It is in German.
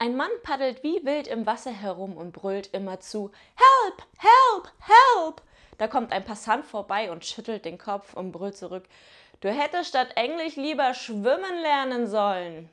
Ein Mann paddelt wie wild im Wasser herum und brüllt immerzu Help, help, help. Da kommt ein Passant vorbei und schüttelt den Kopf und brüllt zurück Du hättest statt Englisch lieber schwimmen lernen sollen.